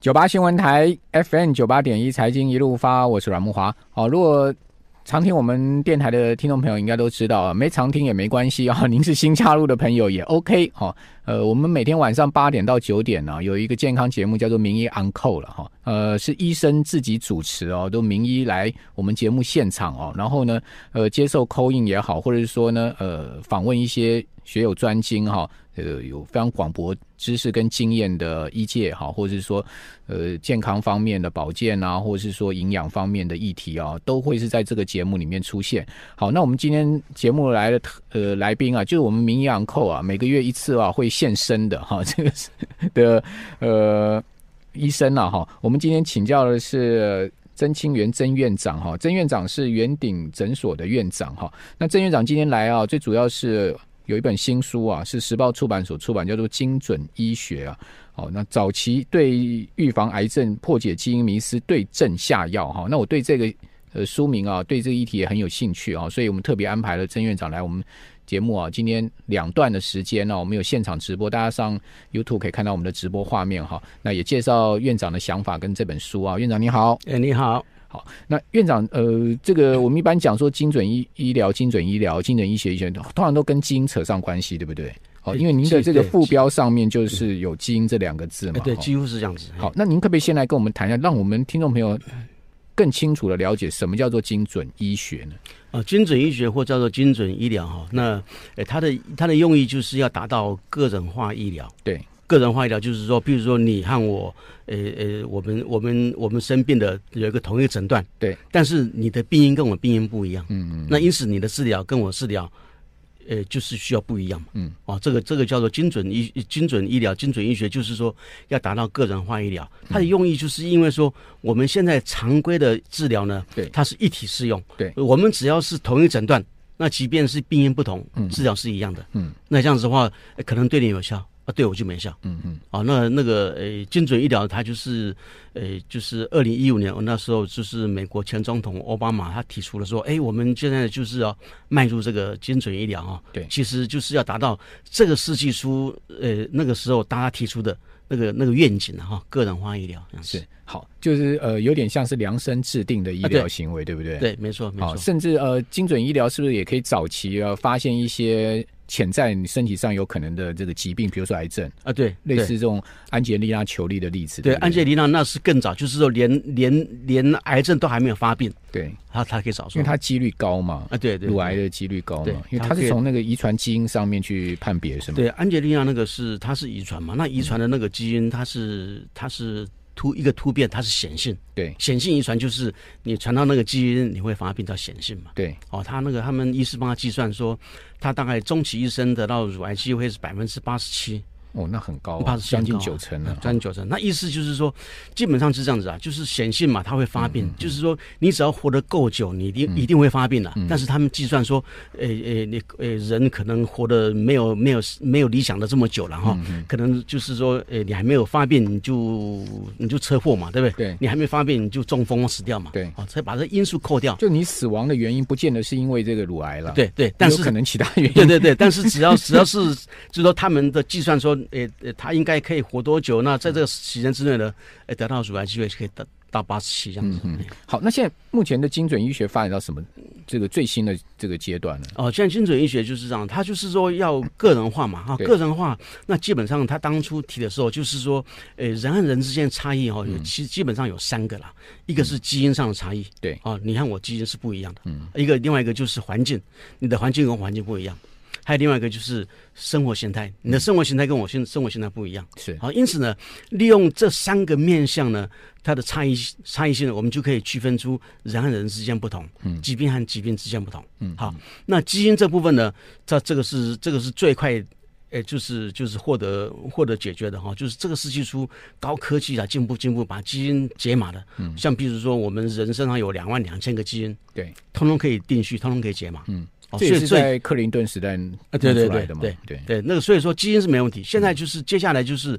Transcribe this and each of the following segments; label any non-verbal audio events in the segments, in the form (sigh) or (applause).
九八新闻台 FM 九八点一财经一路发，我是阮木华。好，如果常听我们电台的听众朋友应该都知道啊，没常听也没关系啊。(laughs) 您是新加入的朋友也 OK 哈。呃，我们每天晚上八点到九点呢，有一个健康节目叫做《名医 Uncle》了哈。呃，是医生自己主持哦，都名医来我们节目现场哦，然后呢，呃，接受 c a in 也好，或者是说呢，呃，访问一些学有专精哈。呃，有非常广博知识跟经验的医界哈，或者是说，呃，健康方面的保健啊，或者是说营养方面的议题啊，都会是在这个节目里面出现。好，那我们今天节目来的呃来宾啊，就是我们名医昂扣啊，每个月一次啊会现身的哈，这个是的呃医生啊哈，我们今天请教的是曾清源曾院长哈，曾院长是圆顶诊所的院长哈，那曾院长今天来啊，最主要是。有一本新书啊，是时报出版所出版，叫做《精准医学》啊。好，那早期对预防癌症、破解基因迷思、对症下药哈。那我对这个呃书名啊，对这个议题也很有兴趣啊，所以我们特别安排了曾院长来我们节目啊。今天两段的时间呢，我们有现场直播，大家上 YouTube 可以看到我们的直播画面哈。那也介绍院长的想法跟这本书啊。院长你好，哎，你好。好，那院长，呃，这个我们一般讲说精准医医疗、精准医疗、精准医学医学，通常都跟基因扯上关系，对不对？好，因为您的这个副标上面就是有“基因”这两个字嘛。对，几乎是这样子。好，那您可不可以先来跟我们谈一下，让我们听众朋友更清楚的了解什么叫做精准医学呢？啊，精准医学或叫做精准医疗哈，那呃，它的它的用意就是要达到个人化医疗。对。个人化医疗就是说，比如说你和我，呃呃，我们我们我们生病的有一个同一个诊断，对，但是你的病因跟我病因不一样，嗯嗯，那因此你的治疗跟我治疗，呃，就是需要不一样嘛，嗯，啊，这个这个叫做精准医精准医疗精准医学，就是说要达到个人化医疗，它的用意就是因为说我们现在常规的治疗呢，对，它是一体适用，对，我们只要是同一诊断，那即便是病因不同，治疗是一样的，嗯，那这样子的话，可能对你有效。啊，对我就没效。嗯嗯。啊，那那个呃，精准医疗，它就是呃，就是二零一五年，我那时候就是美国前总统奥巴马他提出了说，哎，我们现在就是要迈入这个精准医疗啊。对。其实就是要达到这个世纪初，呃，那个时候大家提出的那个那个愿景哈，个人化医疗。是。好，就是呃，有点像是量身制定的医疗行为，啊、对，对不对？对，没错，没错。甚至呃，精准医疗是不是也可以早期呃发现一些？潜在你身体上有可能的这个疾病，比如说癌症啊，对，类似这种安吉丽娜·裘丽的例子，对，安吉丽娜那是更早，就是说连连连癌症都还没有发病，对，他他可以早说，因为他几率高嘛，啊，对对，乳癌的几率高嘛，因为他是从那个遗传基因上面去判别，是吗？对，安吉丽娜那个是它是遗传嘛，那遗传的那个基因它是它是。突一个突变，它是显性，对，显性遗传就是你传到那个基因，你会发病叫显性嘛，对，哦，他那个他们医师帮他计算说，他大概终其一生得到乳癌机会是百分之八十七。哦，那很高，啊，将近九成了，将近九成。那意思就是说，基本上是这样子啊，就是显性嘛，它会发病，嗯嗯嗯，就是说你只要活得够久，你一定、嗯、一定会发病的。嗯、但是他们计算说，呃呃，你呃人可能活得没有没有没有理想的这么久了哈，可能就是说，呃，你还没有发病，你就你就车祸嘛，对不对？对，你还没发病，你就中风死掉嘛。对，哦，才把这因素扣掉。就你死亡的原因，不见得是因为这个乳癌了。对对，但是可能其他原因。对对对，但是只要只要是，就是说他们的计算说，呃呃，他。应该可以活多久？那在这个时间之内呢，诶，得到乳癌机会可以达到八十七这样子。嗯，好，那现在目前的精准医学发展到什么这个最新的这个阶段呢？哦，现在精准医学就是这样，它就是说要个人化嘛，哈，个人化。那基本上他当初提的时候，就是说，呃，人和人之间的差异哈，其实基本上有三个啦，一个是基因上的差异，对，哦，你看我基因是不一样的，嗯，一个另外一个就是环境，你的环境跟环境不一样。还有另外一个就是生活形态，你的生活形态跟我现生活形态不一样，是。好，因此呢，利用这三个面向呢，它的差异差异性呢，我们就可以区分出人和人之间不同，嗯，疾病和疾病之间不同，嗯，好，那基因这部分呢，这这个是这个是最快。哎，就是就是获得获得解决的哈，就是这个世纪初高科技啊，进步进步，把基因解码的，嗯，像比如说我们人身上有两万两千个基因，对，通通可以定序，通通可以解码，嗯，这也是在克林顿时代啊，对对对对对对，那个所以说基因是没问题，现在就是接下来就是。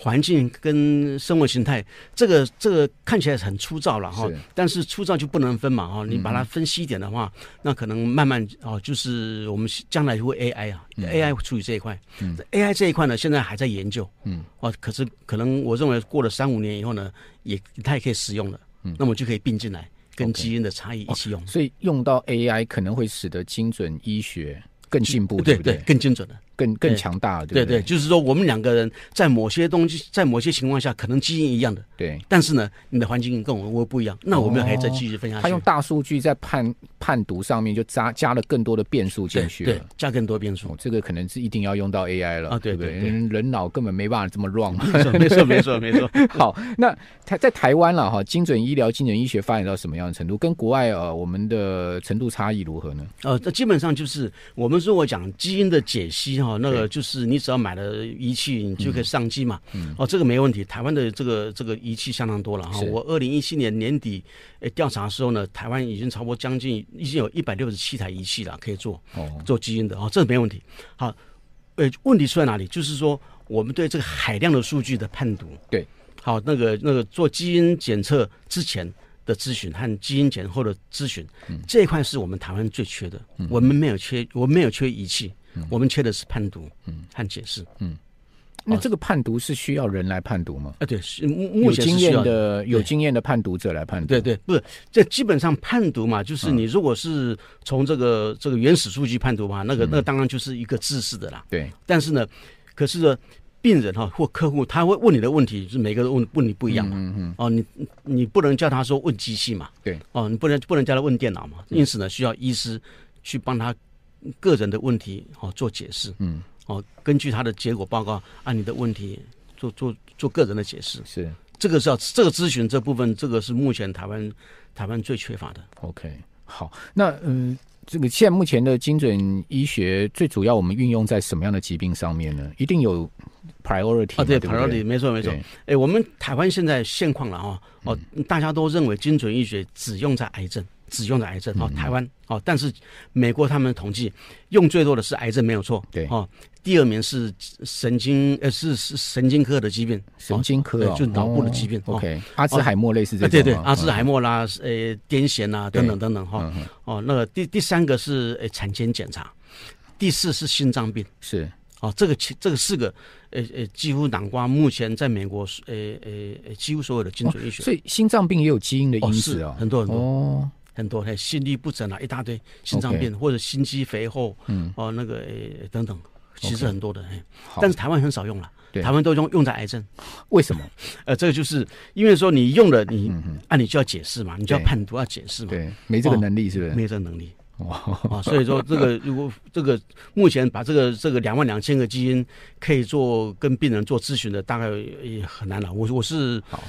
环境跟生活形态，这个这个看起来很粗糙了哈，但是粗糙就不能分嘛哈，你把它分析一点的话，那可能慢慢哦，就是我们将来会 AI 啊，AI 会处理这一块。嗯，AI 这一块呢，现在还在研究，嗯，哦，可是可能我认为过了三五年以后呢，也它也可以使用了，嗯，那么就可以并进来，跟基因的差异一起用，所以用到 AI 可能会使得精准医学更进步，对对，更精准的。更更强大了，对对，就是说我们两个人在某些东西，在某些情况下，可能基因一样的，对，但是呢，你的环境跟我们不一样，那我们还再继续分享。他用大数据在判判读上面就加加了更多的变数进去了，对，加更多变数，这个可能是一定要用到 AI 了啊，对对，人脑根本没办法这么 run，没错没错没错没错。(laughs) 好，那台在台湾了哈，精准医疗、精准医学发展到什么样的程度？跟国外呃，我们的程度差异如何呢？呃，这基本上就是我们如果讲基因的解析哈，那个就是。你只要买了仪器，你就可以上机嘛。嗯，哦，这个没问题。台湾的这个这个仪器相当多了哈。我二零一七年年底诶调查的时候呢，台湾已经超过将近已经有一百六十七台仪器了，可以做哦做基因的哦，这个没问题。好，呃，问题出在哪里？就是说我们对这个海量的数据的判读，对，好，那个那个做基因检测之前的咨询和基因检后的咨询，嗯，这一块是我们台湾最缺的。嗯，我们没有缺，我们没有缺仪器。我们缺的是判读，嗯，和解释，嗯，那这个判读是需要人来判读吗？啊，对，是目前有经验的。有经验的判读者来判读，对对，不是，这基本上判读嘛，就是你如果是从这个这个原始数据判读嘛，那个那当然就是一个知识的啦，对。但是呢，可是呢，病人哈或客户他会问你的问题，是每个人问问你不一样嘛，嗯嗯，哦，你你不能叫他说问机器嘛，对，哦，你不能不能叫他问电脑嘛，因此呢，需要医师去帮他。个人的问题哦，做解释，嗯，哦，根据他的结果报告，按你的问题做做做个人的解释，是这个是要这个咨询这部分，这个是目前台湾台湾最缺乏的。OK，好，那嗯，这个现在目前的精准医学最主要我们运用在什么样的疾病上面呢？一定有 priority 啊，对，，priority 没错没错。哎，我们台湾现在现况了哈，哦，大家都认为精准医学只用在癌症。只用的癌症哦，台湾哦，但是美国他们统计用最多的是癌症没有错，对。哦，第二名是神经呃是是神经科的疾病，神经科就脑部的疾病，OK，阿兹海默类似这种，对对，阿兹海默啦，呃，癫痫啊等等等等哈，哦，那个第第三个是呃产前检查，第四是心脏病，是。哦，这个这个四个呃呃几乎囊括目前在美国呃呃呃几乎所有的精准医学，所以心脏病也有基因的因子啊，很多很多。哦。很多，还心律不整啊，一大堆心脏病.或者心肌肥厚，嗯，哦，那个诶等等，其实很多的，哎 Okay.，但是台湾很少用了，对台湾都用用在癌症，为什么？(laughs) 呃，这个就是因为说你用了，你按、啊、你就要解释嘛，你就要判读，要解释嘛，对，没这个能力是不是？哦、没这个能力，哇、哦，所以说这个 (laughs) 如果这个目前把这个这个两万两千个基因可以做跟病人做咨询的，大概也很难了。我我是好。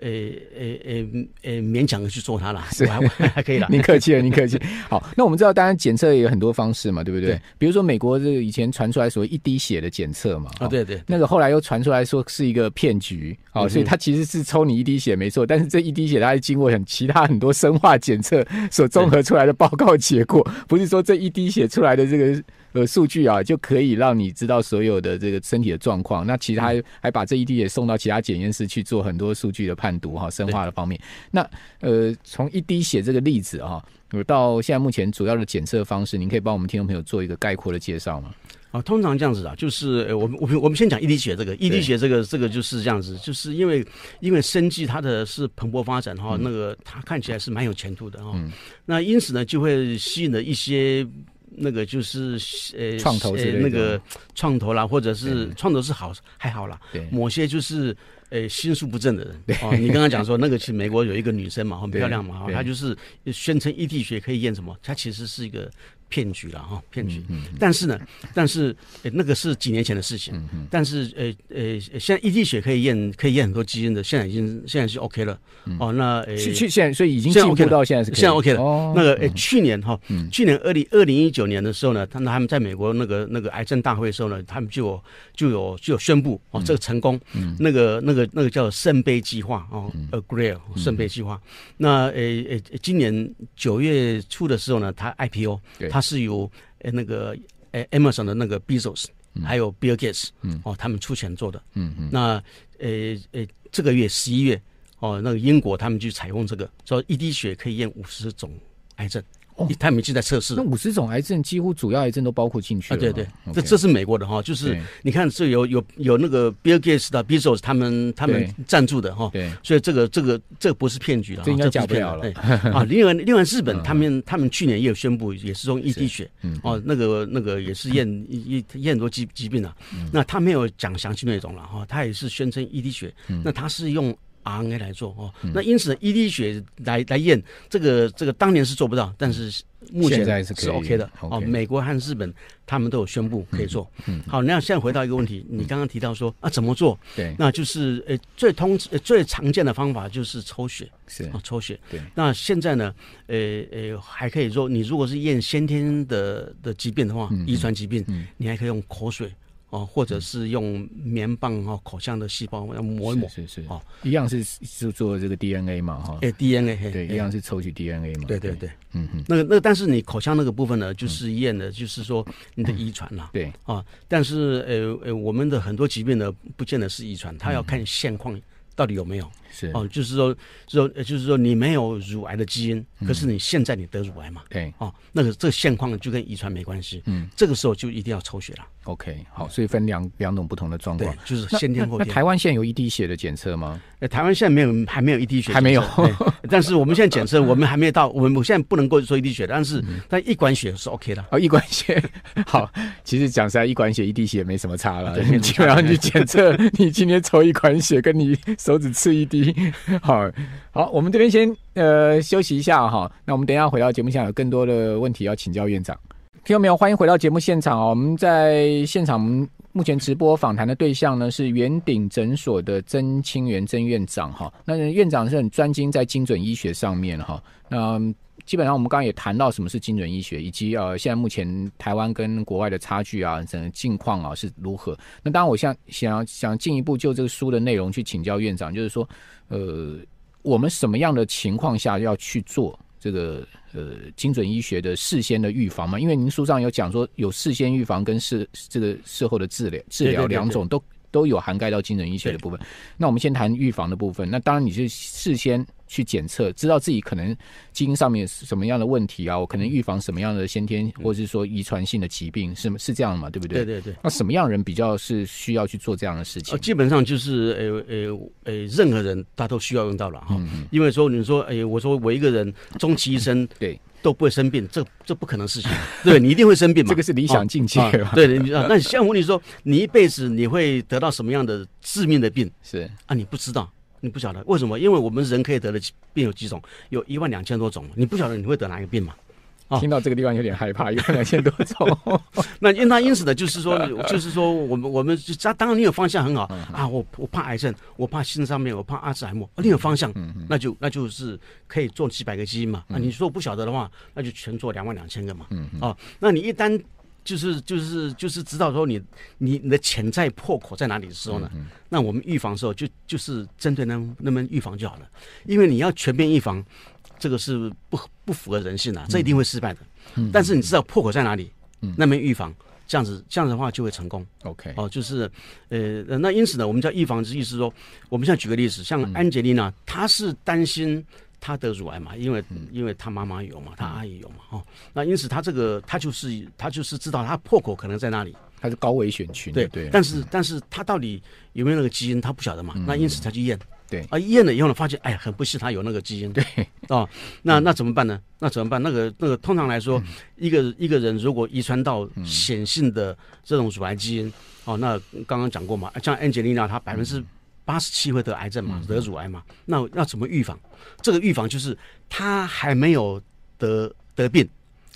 呃呃呃呃，勉强的去做它了，是还还 (laughs) 可以了。您客气了，您客气。(laughs) 好，那我们知道，当然检测也有很多方式嘛，对不对？对比如说美国这个以前传出来所谓一滴血的检测嘛，啊，对对，那个后来又传出来说是一个骗局，好、嗯，所以它其实是抽你一滴血没错，但是这一滴血它是经过很其他很多生化检测所综合出来的报告结果，不是说这一滴血出来的这个。呃，数据啊，就可以让你知道所有的这个身体的状况。那其实还还把这一滴也送到其他检验室去做很多数据的判读哈，生化的方面。那呃，从一滴血这个例子啊，到现在目前主要的检测方式，您可以帮我们听众朋友做一个概括的介绍吗？啊，通常这样子啊，就是我们我们我们先讲一滴血这个，一滴血这个这个就是这样子，就是因为因为生技它的是蓬勃发展哈，嗯、那个它看起来是蛮有前途的哈，嗯、那因此呢，就会吸引了一些。那个就是呃，创投是那个创投啦，或者是创投是好还好啦。对，某些就是呃心术不正的人。哦，你刚刚讲说那个，其实美国有一个女生嘛，很漂亮嘛，她就是宣称异地血可以验什么？她其实是一个骗局了哈，骗局。但是呢，但是那个是几年前的事情。但是呃呃，现在一滴血可以验，可以验很多基因的，现在已经现在是 OK 了。哦，那呃，去去现在所以已经进步到现在是现在 OK 了。那个呃，去年哈，去年二零二零一九年的时候呢，他们他们在美国那个那个癌症大会的时候呢，他们就有就有就有宣布哦，这个成功。那个那个那个叫圣杯计划哦，Agree 圣杯计划。那呃呃，今年九月初的时候呢，他 IPO，他是由呃那个呃 Amazon 的那个 Bezos，还有 Bill Gates，哦，他们出钱做的。嗯嗯。那呃呃，这个月十一月，哦，那个英国他们就采用这个，说一滴血可以验五十种癌症。哦，他们已经在测试。那五十种癌症几乎主要癌症都包括进去了。啊，对对，这这是美国的哈，就是你看这有有有那个 Bill Gates 的 Bezos 他们他们赞助的哈。对。所以这个这个这个不是骗局了，这应该假不了了。(laughs) 啊，另外另外日本他们他们去年也有宣布，也是用一滴血，哦，那个那个也是验一验很多疾疾病啊。那他没有讲详细内容了哈，他也是宣称一滴血，那他是用。RNA 来做哦，那因此一滴血来来验这个这个当年是做不到，但是目前是 OK 的哦。美国和日本他们都有宣布可以做。嗯，好，那现在回到一个问题，你刚刚提到说啊怎么做？对，那就是呃最通最常见的方法就是抽血，是啊抽血。对，那现在呢，呃呃还可以说你如果是验先天的的疾病的话，遗传疾病，你还可以用口水。哦，或者是用棉棒哦，口腔的细胞要磨一磨，是是。哦，一样是是做这个 DNA 嘛哈，哎 DNA 对，一样是抽取 DNA 嘛，对对对，嗯嗯，那个那个，但是你口腔那个部分呢，就是验的，就是说你的遗传啦，对。啊，但是呃呃，我们的很多疾病呢，不见得是遗传，它要看现况到底有没有。是哦，就是说，说，就是说，你没有乳癌的基因，可是你现在你得乳癌嘛？对，哦，那个这个现况就跟遗传没关系。嗯，这个时候就一定要抽血了。OK，好，所以分两两种不同的状况，就是先天后天。那台湾现在有一滴血的检测吗？呃，台湾现在没有，还没有一滴血，还没有。但是我们现在检测，我们还没有到，我们现在不能够说一滴血，但是但一管血是 OK 的。哦，一管血好，其实讲实在，一管血一滴血没什么差了。你基本上去检测，你今天抽一管血，跟你手指刺一滴，(laughs) 好。好，我们这边先呃休息一下哈。那我们等一下回到节目现场，有更多的问题要请教院长。听到没有？欢迎回到节目现场哦。我们在现场，我们目前直播访谈的对象呢是圆顶诊所的曾清源曾院长哈。那院长是很专精在精准医学上面哈。那基本上我们刚刚也谈到什么是精准医学，以及呃现在目前台湾跟国外的差距啊，整个境况啊是如何。那当然，我想想想进一步就这个书的内容去请教院长，就是说呃。我们什么样的情况下要去做这个呃精准医学的事先的预防嘛？因为您书上有讲说有事先预防跟事这个事后的治疗治疗两种都都有涵盖到精准医学的部分。那我们先谈预防的部分。那当然你是事先。去检测，知道自己可能基因上面是什么样的问题啊？我可能预防什么样的先天或者是说遗传性的疾病，是是这样的嘛？对不对？对对对。那什么样人比较是需要去做这样的事情？基本上就是呃呃呃，任何人他都需要用到了哈。嗯、因为说你说哎，我说我一个人 (laughs) 终其一生对都不会生病，这这不可能事情。对，你一定会生病嘛？(laughs) 这个是理想境界。对，你那像我跟你说，你一辈子你会得到什么样的致命的病？是啊，你不知道。你不晓得为什么？因为我们人可以得的病有几种，有一万两千多种。你不晓得你会得哪一个病吗？哦，听到这个地方有点害怕，一万两千多种。(laughs) 那因那因此呢，就是说，就是说，我们我们就当然你有方向很好啊。我我怕癌症，我怕心上面，我怕阿兹海默。你有方向，那就那就是可以做几百个基因嘛。啊，你说不晓得的话，那就全做两万两千个嘛。嗯哦，那你一旦就是就是就是知道说你你你的潜在破口在哪里的时候呢？嗯、那我们预防的时候就就是针对那那么预防就好了，因为你要全面预防，这个是不不符合人性的，这一定会失败的。嗯、但是你知道破口在哪里，嗯、那么预防这样子这样子的话就会成功。OK 哦，就是呃那因此呢，我们叫预防之意思说，我们现在举个例子，像安杰丽娜，她是担心。他得乳癌嘛，因为因为他妈妈有嘛，他阿姨有嘛，哦，那因此他这个他就是他就是知道他破口可能在哪里，他是高危险群，对对。但是但是他到底有没有那个基因，他不晓得嘛，那因此他去验，对。啊，验了以后呢，发现哎呀，很不幸他有那个基因，对。哦，那那怎么办呢？那怎么办？那个那个通常来说，一个一个人如果遗传到显性的这种乳癌基因，哦，那刚刚讲过嘛，像安吉丽娜她百分之。八十七会得癌症嘛，得乳癌嘛？那要怎么预防？这个预防就是他还没有得得病，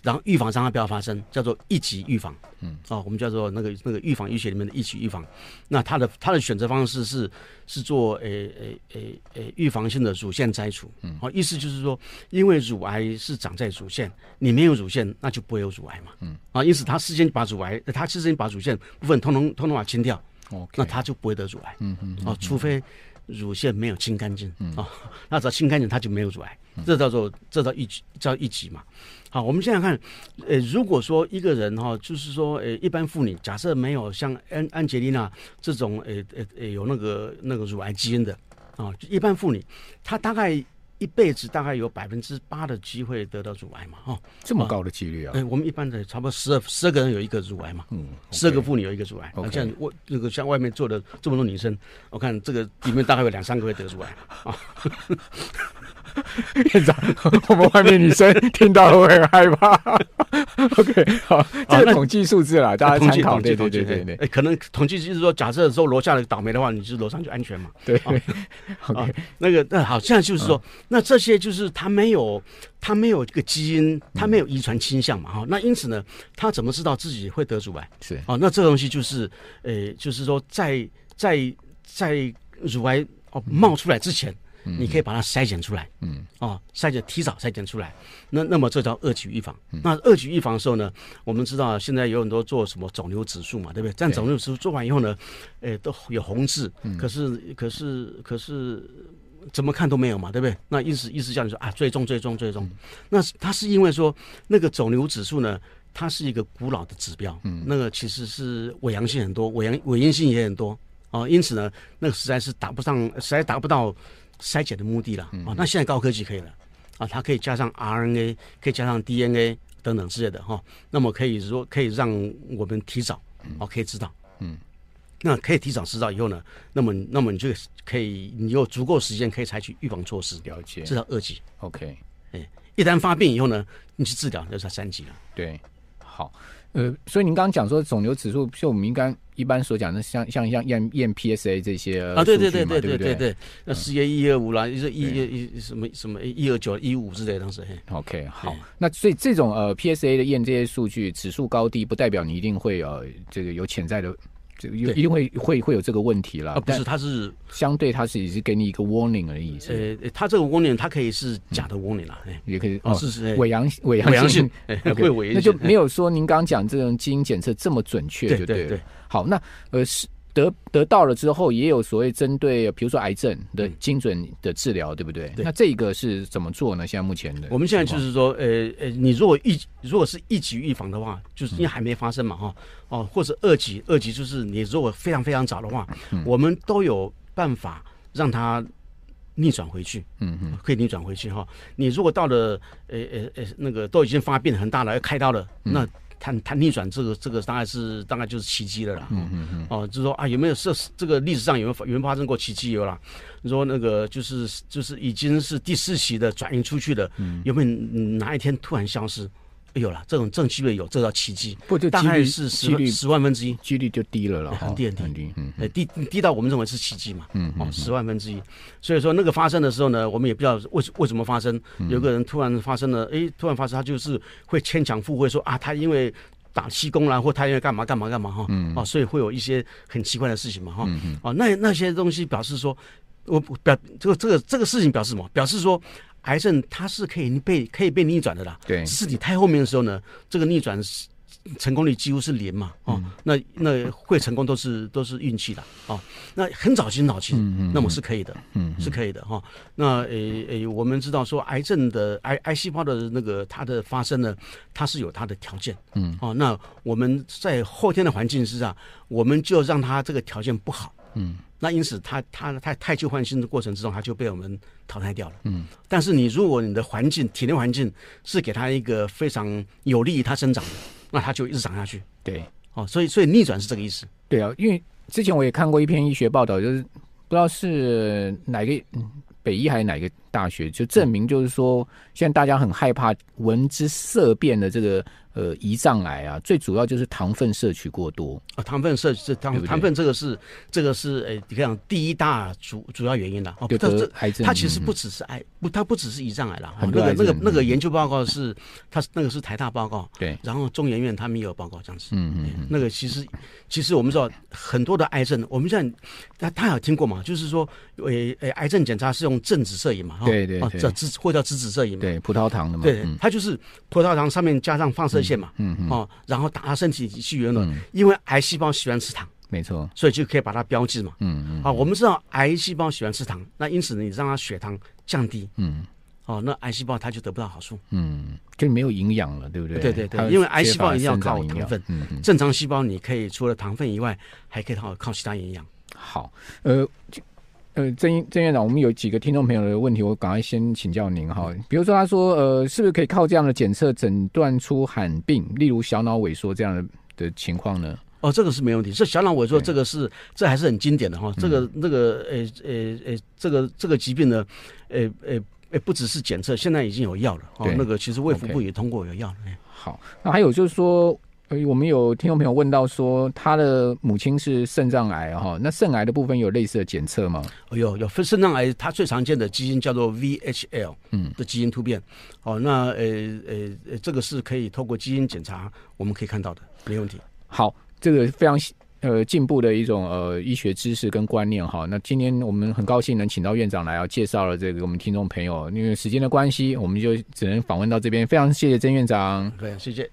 然后预防伤害不要发生，叫做一级预防。嗯，哦，我们叫做那个那个预防医学里面的一级预防。那他的他的选择方式是是做诶诶诶诶预防性的乳腺摘除。嗯，哦，意思就是说，因为乳癌是长在乳腺，你没有乳腺，那就不会有乳癌嘛。嗯，啊，因此他事先把乳癌，他事先把乳腺部分通通通通把它清掉。那他就不会得乳癌。嗯嗯。哦，除非乳腺没有清干净。嗯。哦，那只要清干净，它就没有乳癌。这叫做这叫一级叫一级嘛。好，我们现在看，呃，如果说一个人哈，就是说，呃，一般妇女假设没有像安安吉丽娜这种，呃呃呃，有那个那个乳癌基因的啊，一般妇女她大概一辈子大概有百分之八的机会得到乳癌嘛，哈，这么高的几率啊？哎，我们一般的差不多十二十二个人有一个乳癌嘛，嗯，十二个妇女有一个乳癌，像我那个像外面坐的这么多女生，我看这个里面大概有两三个会得乳癌啊。(laughs) 院长，我们外面女生听到了会很害怕。(laughs) OK，好，这个统计数字啦，大家参考。对对对对对，可能统计就是说，假设说楼下的倒霉的话，你就楼上就安全嘛。对，(laughs) OK，那个那好，现在就是说，那这些就是他没有他没有这个基因，他没有遗传倾向嘛哈。那因此呢，他怎么知道自己会得乳癌？是哦，那这个东西就是，呃，就是说，在在在乳癌哦冒出来之前。你可以把它筛选出来，嗯，哦，筛选提早筛选出来，那那么这叫二级预防。嗯、那二级预防的时候呢，我们知道现在有很多做什么肿瘤指数嘛，对不对？但肿瘤指数做完以后呢，诶、欸，都有红字，可是可是可是怎么看都没有嘛，对不对？那意思意思叫你说啊，最终最终最终，嗯、那它是因为说那个肿瘤指数呢，它是一个古老的指标，嗯，那个其实是伪阳性很多，伪阳伪阴性也很多哦，因此呢，那个实在是达不上，实在达不到。筛检的目的了啊、哦，那现在高科技可以了啊，它可以加上 RNA，可以加上 DNA 等等之类的哈、哦，那么可以说可以让我们提早哦，可以知道，嗯，那可以提早知道以后呢，那么那么你就可以，你有足够时间可以采取预防措施，了解，至少二级，OK，哎，一旦发病以后呢，你去治疗就是三级了，对，好。呃，所以您刚刚讲说肿瘤指数，就我们应该一般所讲的，像像像验验 PSA 这些啊，对对对对对对对，那四月一二五啦，一一一什么什么一二九一五之类的当时。OK，好，那所以这种呃 PSA 的验这些数据指数高低，不代表你一定会呃这个有潜在的。这个有一定会会会有这个问题了啊？不是，它是相对，它是也是给你一个 warning 而已。呃，它这个 warning 它可以是假的 warning 啦，也可以哦，是是伪阳伪阳性，会伪那就没有说您刚刚讲这种基因检测这么准确，对对对。好，那呃是。得得到了之后，也有所谓针对，比如说癌症的精准的治疗，对不对？对。那这个是怎么做呢？现在目前的，我们现在就是说，呃呃，你如果一如果是一级预防的话，就是因为还没发生嘛，哈、嗯，哦，或者二级，二级就是你如果非常非常早的话，嗯、我们都有办法让它逆转回去，嗯嗯，可以逆转回去哈。你如果到了，呃呃呃，那个都已经发病很大了，要开刀了，嗯、那。它它逆转这个这个大概是大概就是奇迹了啦。嗯嗯嗯。哦，就是说啊，有没有这这个历史上有没有有没有发生过奇迹有啦？你说那个就是就是已经是第四期的转移出去的，嗯、有没有哪一天突然消失？有了这种这种机会有，这叫奇迹。不就大概是十十十万分之一，几率就低了了，很低很低很低。嗯，低低到我们认为是奇迹嘛。嗯哦，十万分之一。所以说那个发生的时候呢，我们也不知道为为什么发生。有个人突然发生了，哎，突然发生，他就是会牵强附会说啊，他因为打气功啦，或他因为干嘛干嘛干嘛哈。嗯。哦，所以会有一些很奇怪的事情嘛哈。嗯。哦，那那些东西表示说，我表这个这个这个事情表示什么？表示说。癌症它是可以被可以被逆转的啦，对，是你太后面的时候呢，这个逆转成功率几乎是零嘛，哦，嗯、那那会成功都是都是运气的，哦，那很早期很早期，那么是可以的，嗯，是可以的哈、哦。那诶诶，我们知道说癌症的癌癌细胞的那个它的发生呢，它是有它的条件，嗯，哦，那我们在后天的环境之下，我们就让它这个条件不好，嗯。那因此他，他他太旧换新的过程之中，他就被我们淘汰掉了。嗯，但是你如果你的环境体内环境是给他一个非常有利于他生长的，那他就一直长下去。对，哦，所以所以逆转是这个意思。对啊，因为之前我也看过一篇医学报道，就是不知道是哪个北医还是哪个大学，就证明就是说，现在大家很害怕闻之色变的这个。呃，胰脏癌啊，最主要就是糖分摄取过多啊。糖分摄取糖糖分这个是这个是呃，你看第一大主主要原因了。哦，它这癌症，它其实不只是癌，不，它不只是胰脏癌了。那个那个那个研究报告是，它那个是台大报告。对。然后中研院他们也有报告这样子。嗯嗯。那个其实其实我们知道很多的癌症，我们现在大家有听过嘛？就是说，呃呃，癌症检查是用正子摄影嘛？对对。这脂或叫脂质摄影嘛？对，葡萄糖的嘛。对，它就是葡萄糖上面加上放射。线嘛，嗯嗯，哦，然后打到身体去原了，因为癌细胞喜欢吃糖，没错，所以就可以把它标记嘛，嗯嗯，啊，我们知道癌细胞喜欢吃糖，那因此呢，你让它血糖降低，嗯，哦，那癌细胞它就得不到好处，嗯，就没有营养了，对不对？对对对，因为癌细胞一定要靠糖分，嗯嗯，正常细胞你可以除了糖分以外，还可以靠靠其他营养。好，呃。呃，曾曾院长，我们有几个听众朋友的问题，我赶快先请教您哈。比如说，他说，呃，是不是可以靠这样的检测诊断出罕病，例如小脑萎缩这样的的情况呢？哦，这个是没问题。这小脑萎缩，这个是这还是很经典的哈。这个那个呃呃呃，这个这个疾病呢，呃呃呃，不只是检测，现在已经有药了。哦，那个其实卫福部也通过有药了。好，那还有就是说。呃，我们有听众朋友问到说，他的母亲是肾脏癌哈，那肾癌的部分有类似的检测吗？有有分肾脏癌，它最常见的基因叫做 VHL，嗯，的基因突变。哦，那呃呃呃，这个是可以透过基因检查，我们可以看到的，没问题。好，这个非常呃进步的一种呃医学知识跟观念哈。那今天我们很高兴能请到院长来，要介绍了这个我们听众朋友，因为时间的关系，我们就只能访问到这边。非常谢谢曾院长，对，谢谢。